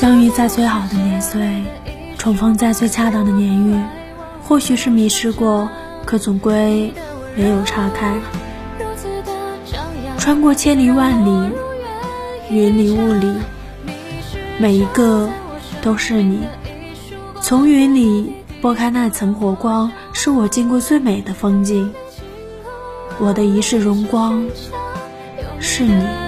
相遇在最好的年岁，重逢在最恰当的年月，或许是迷失过，可总归没有岔开。穿过千里万里，云里雾里，每一个都是你。从云里拨开那层火光，是我见过最美的风景。我的一世荣光，是你。